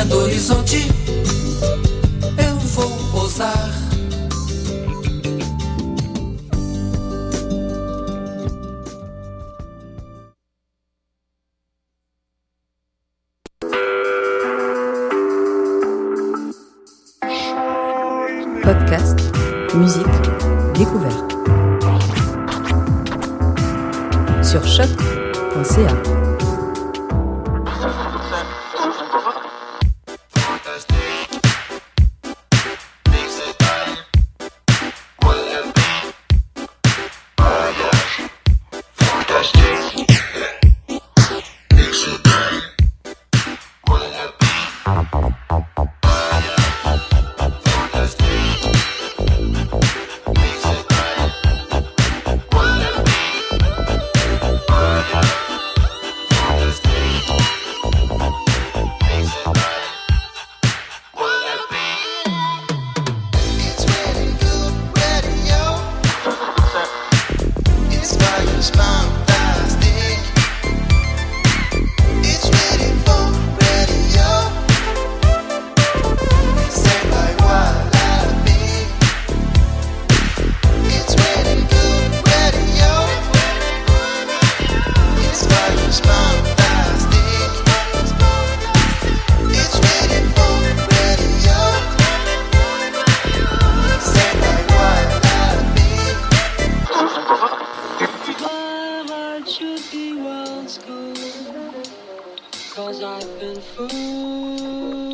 linha do horizonte,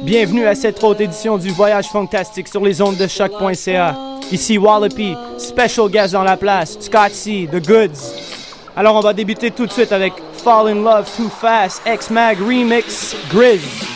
Bienvenue à cette autre édition du Voyage Fantastique sur les ondes de choc.ca. Ici Wallopy, special guest dans la place, Scott C, The Goods. Alors on va débuter tout de suite avec Fall in Love Too Fast, X-Mag Remix, Grizz.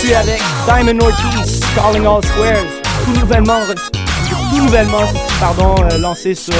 Poursuit avec Diamond Ortiz, Calling All Squares, tout nouvellement, tout nouvellement pardon, euh, lancé sur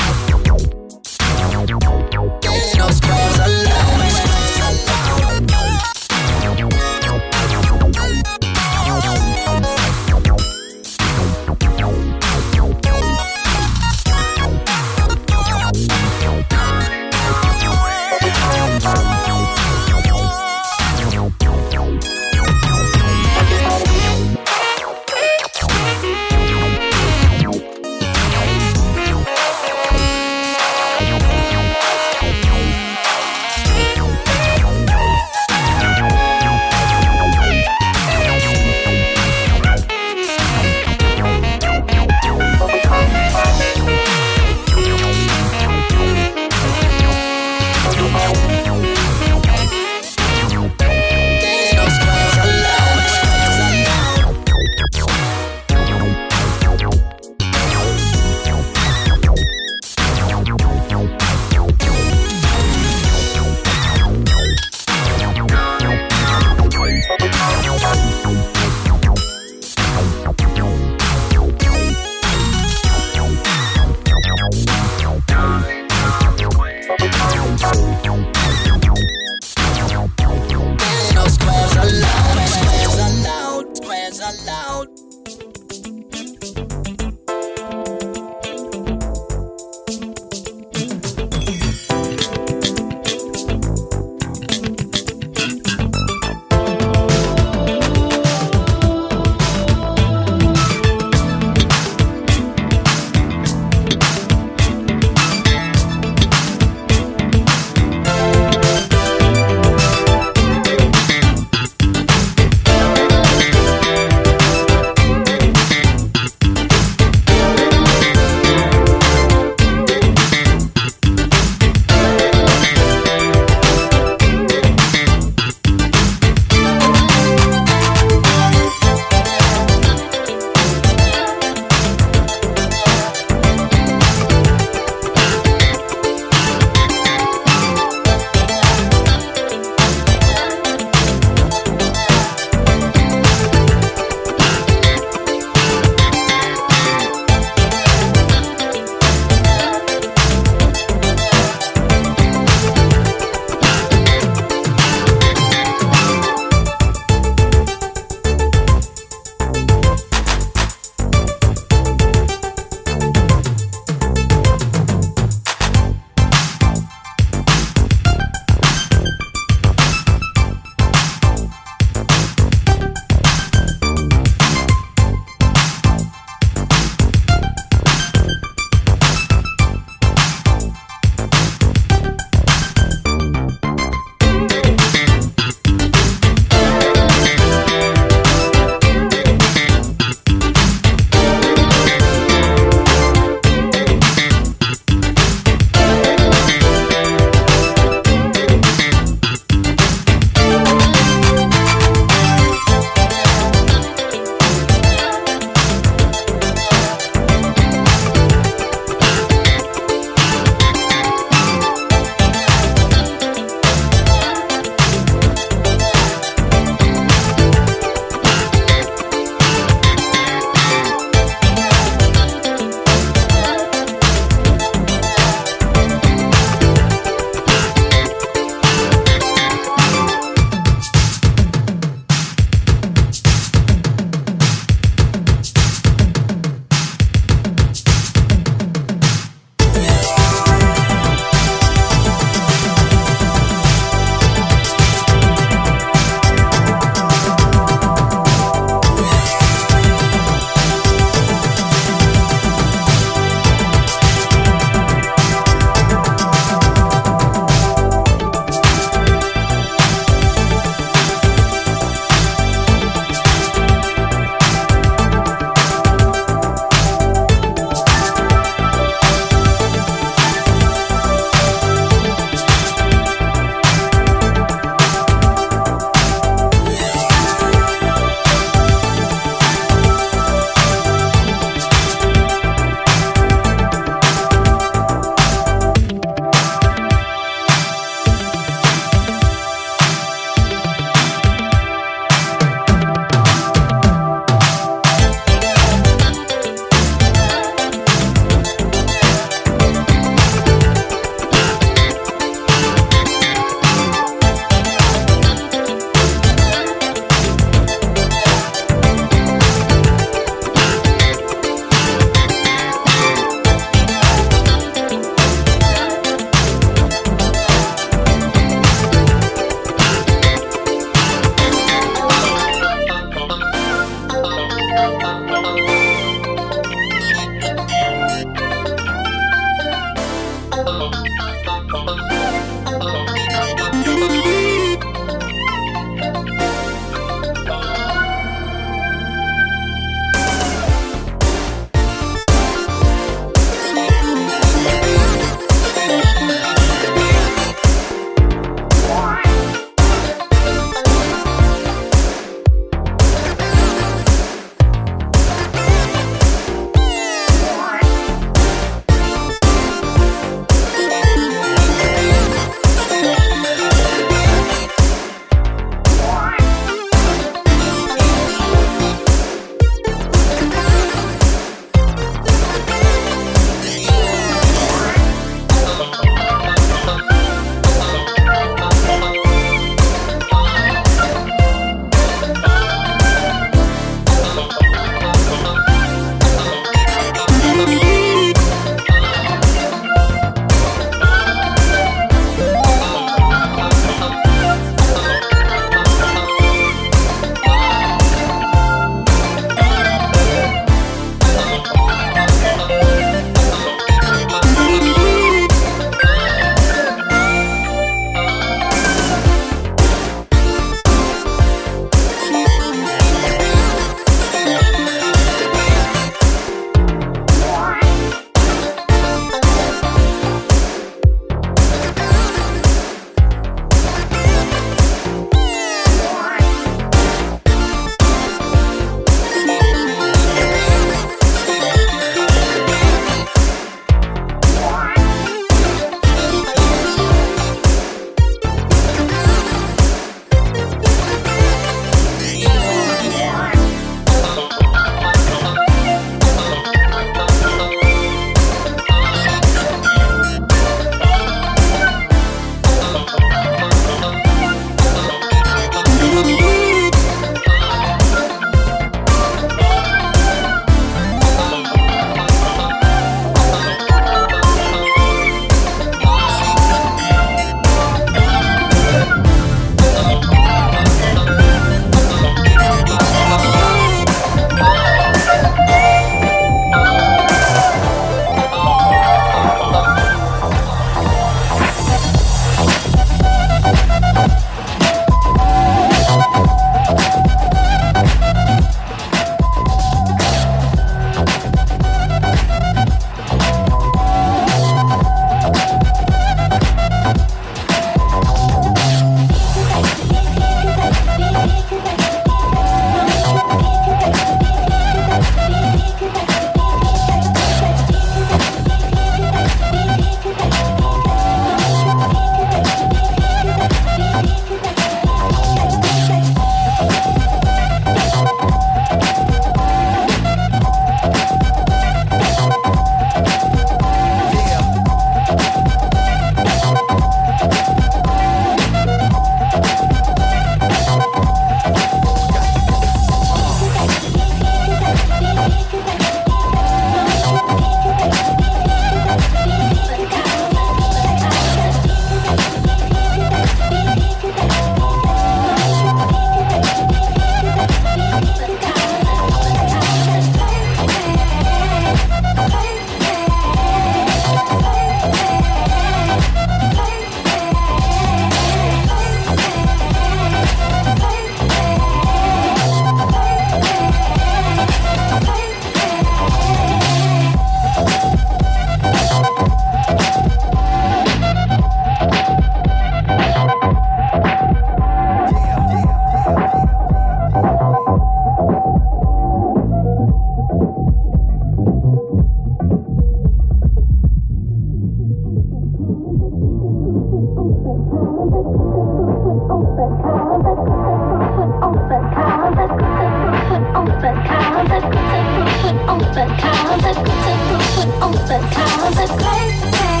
open cars, a good open cars, a great day.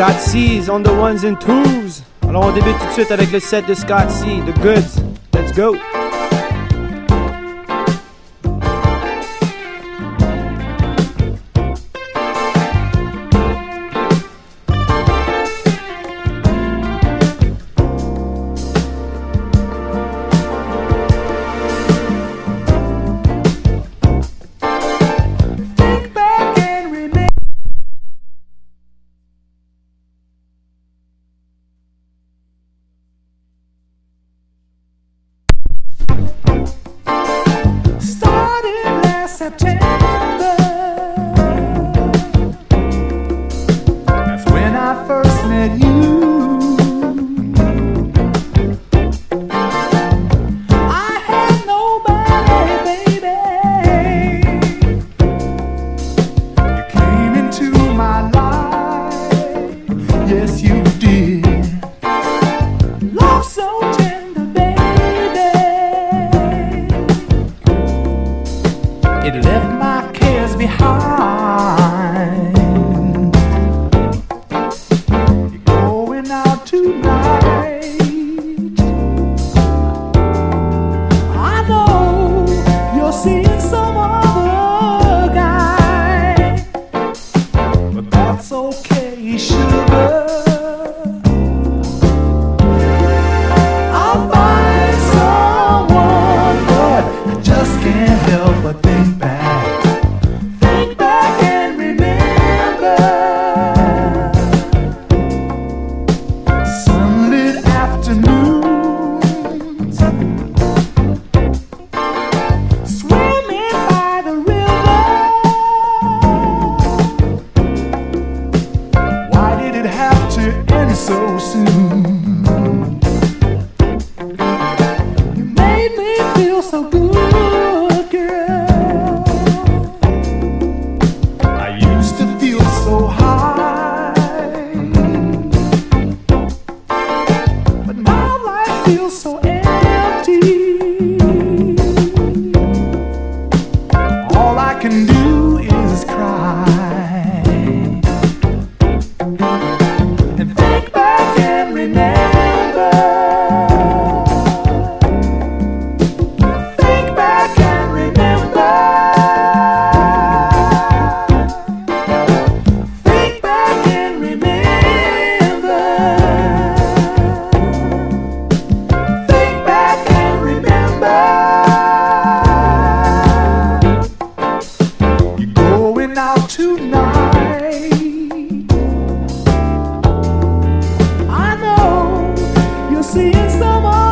Scott C's on the ones and twos. Alors on débute tout de suite avec le set de Scott C, The Goods. Let's go. It left my cares behind. see someone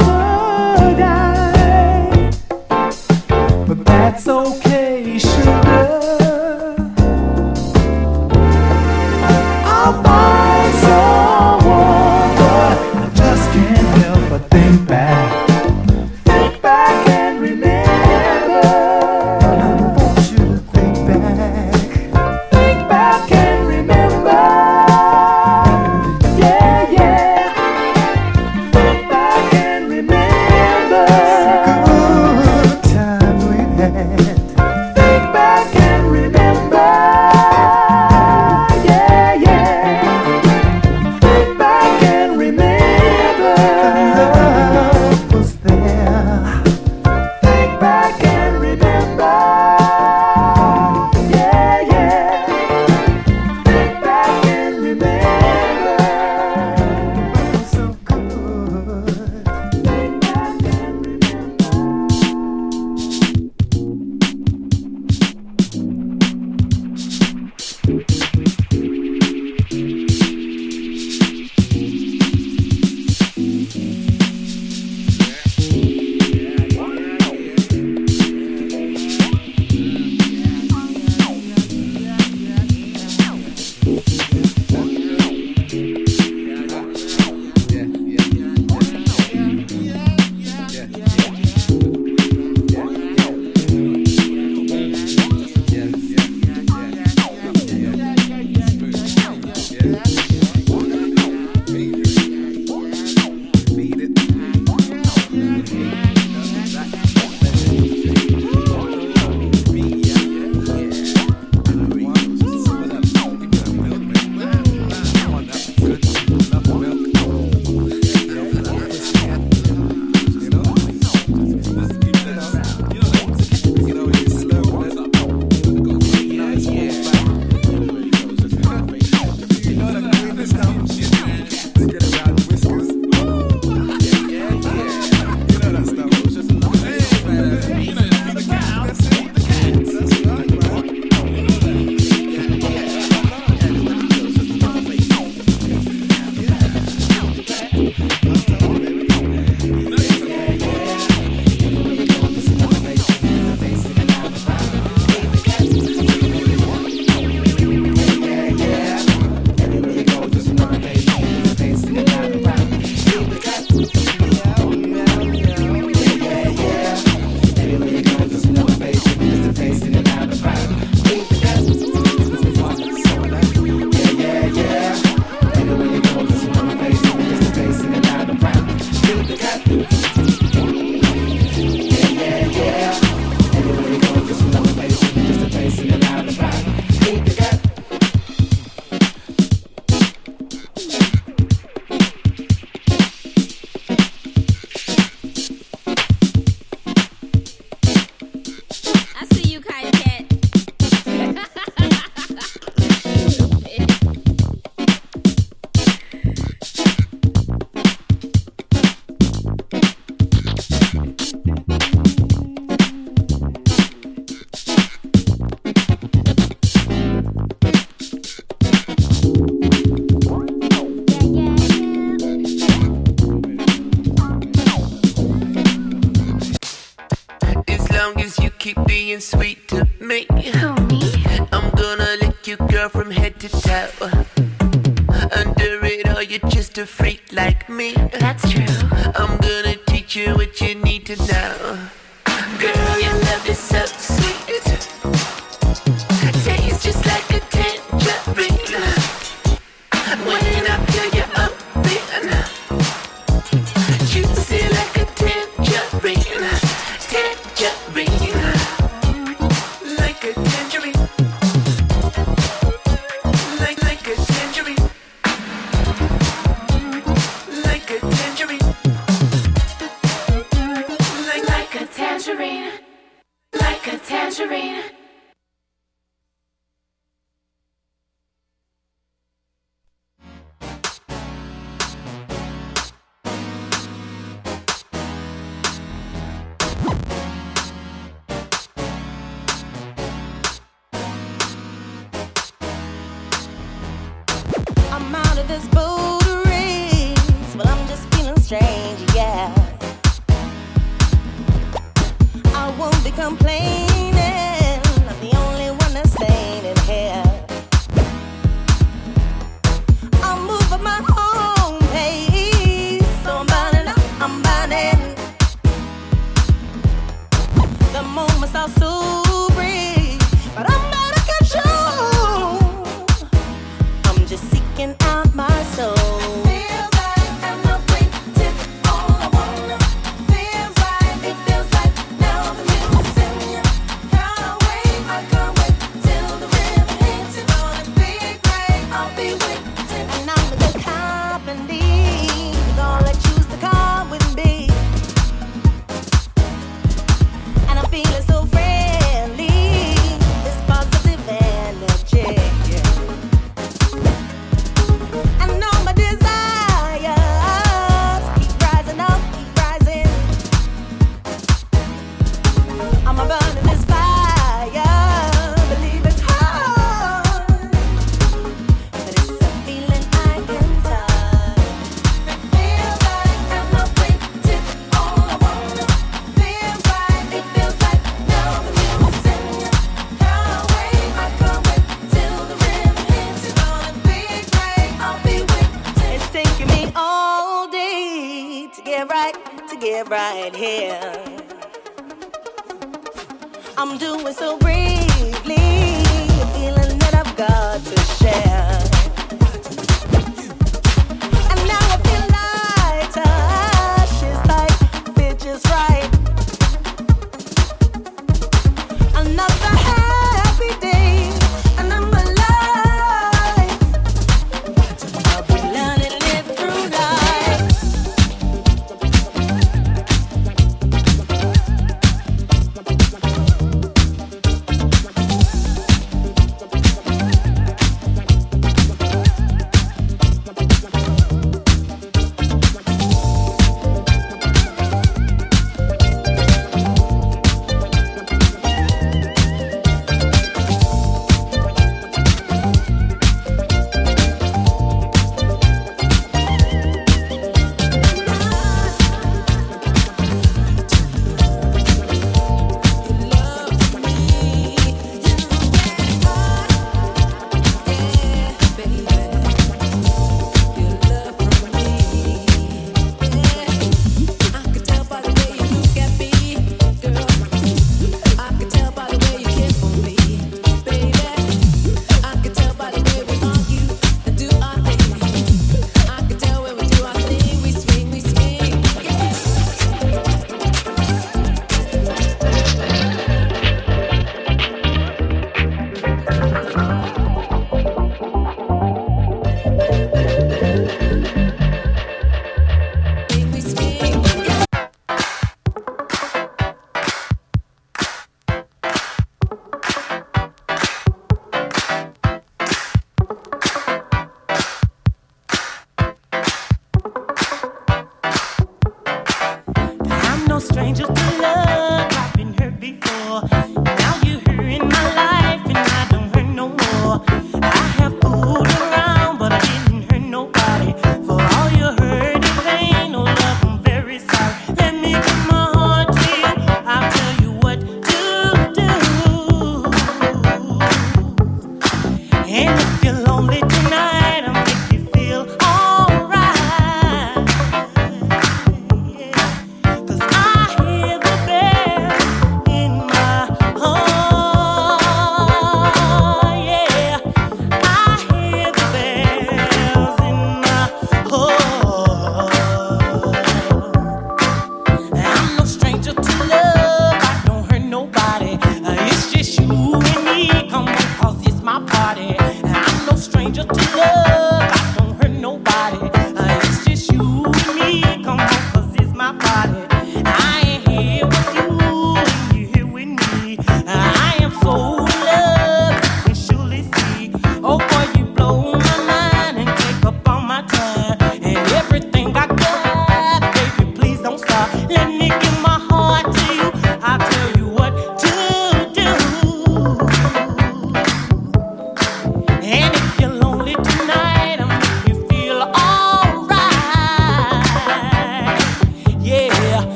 long as you keep being sweet to me. Homie. I'm gonna lick you, girl, from head to toe. Under it all, you're just a freak like me. That's true. I'm gonna teach you what you need to know. Girl, your love is so sweet. be with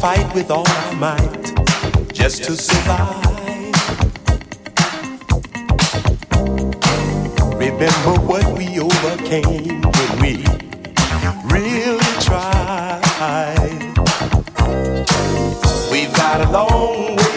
Fight with all our might just to survive. Remember what we overcame when we really tried. We've got a long way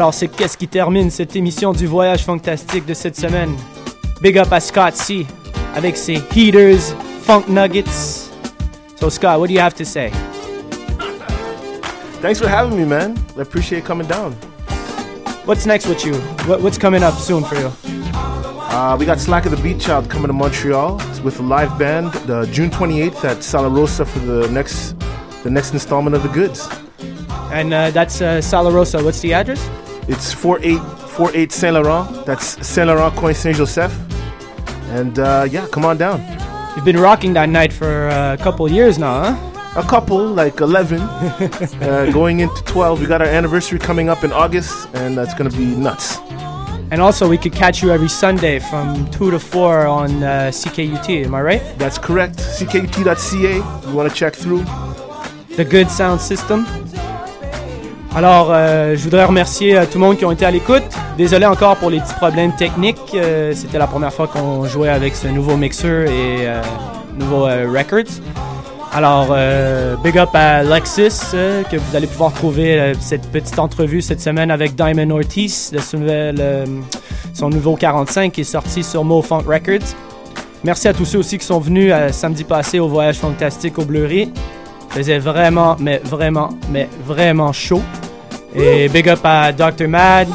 Alors, c'est qu'est-ce qui termine cette émission du voyage fantastique de cette semaine? Big up à Scott C. avec ses Heaters, Funk Nuggets. So, Scott, what do you have to say? Thanks for having me, man. I appreciate coming down. What's next with you? What, what's coming up soon for you? Uh, we got Slakah the Beatchild coming to Montreal with a live band uh, June 28th at Sala Rosa for the next the next installment of the Goods. And uh, that's uh, Sala Rosa. What's the address? It's 4848 Saint Laurent. That's Saint Laurent Coin Saint Joseph. And uh, yeah, come on down. You've been rocking that night for uh, a couple years now, huh? A couple, like 11, uh, going into 12. We got our anniversary coming up in August, and that's gonna be nuts. And also, we could catch you every Sunday from 2 to 4 on uh, CKUT, am I right? That's correct. CKUT.ca. You want to check through? The Good Sound System. Alors, euh, je voudrais remercier euh, tout le monde qui ont été à l'écoute. Désolé encore pour les petits problèmes techniques. Euh, C'était la première fois qu'on jouait avec ce nouveau mixeur et nouveau records. Alors, big up à Lexus, que vous allez pouvoir trouver cette petite entrevue cette semaine avec Diamond Ortiz, de son, nouveau 45 qui est sorti sur Mo Funk Records. Merci à tous ceux aussi qui sont venus samedi passé au Voyage Fantastique au Bleury. Faisait vraiment, mais vraiment, mais vraiment chaud. Et big up à Dr. Mad.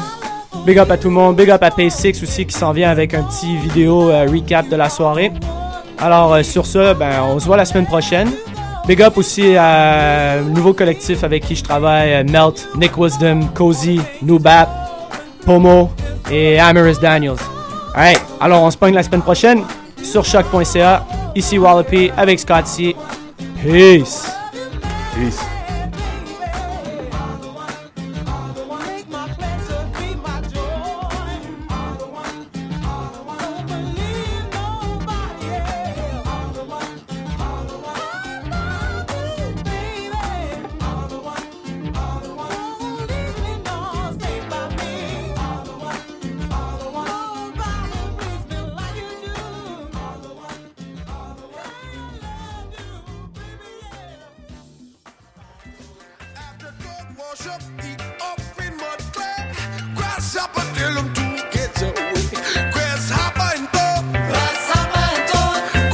Big up à tout le monde. Big up à P6 aussi qui s'en vient avec un petit vidéo euh, recap de la soirée. Alors euh, sur ce, ben, on se voit la semaine prochaine. Big up aussi à un nouveau collectif avec qui je travaille, euh, Melt, Nick Wisdom, Cozy, Nubap, Pomo et Amaris Daniels. Alright, alors on se pogne la semaine prochaine sur choc.ca. Ici Wallopy avec Scott C. Peace. Peace.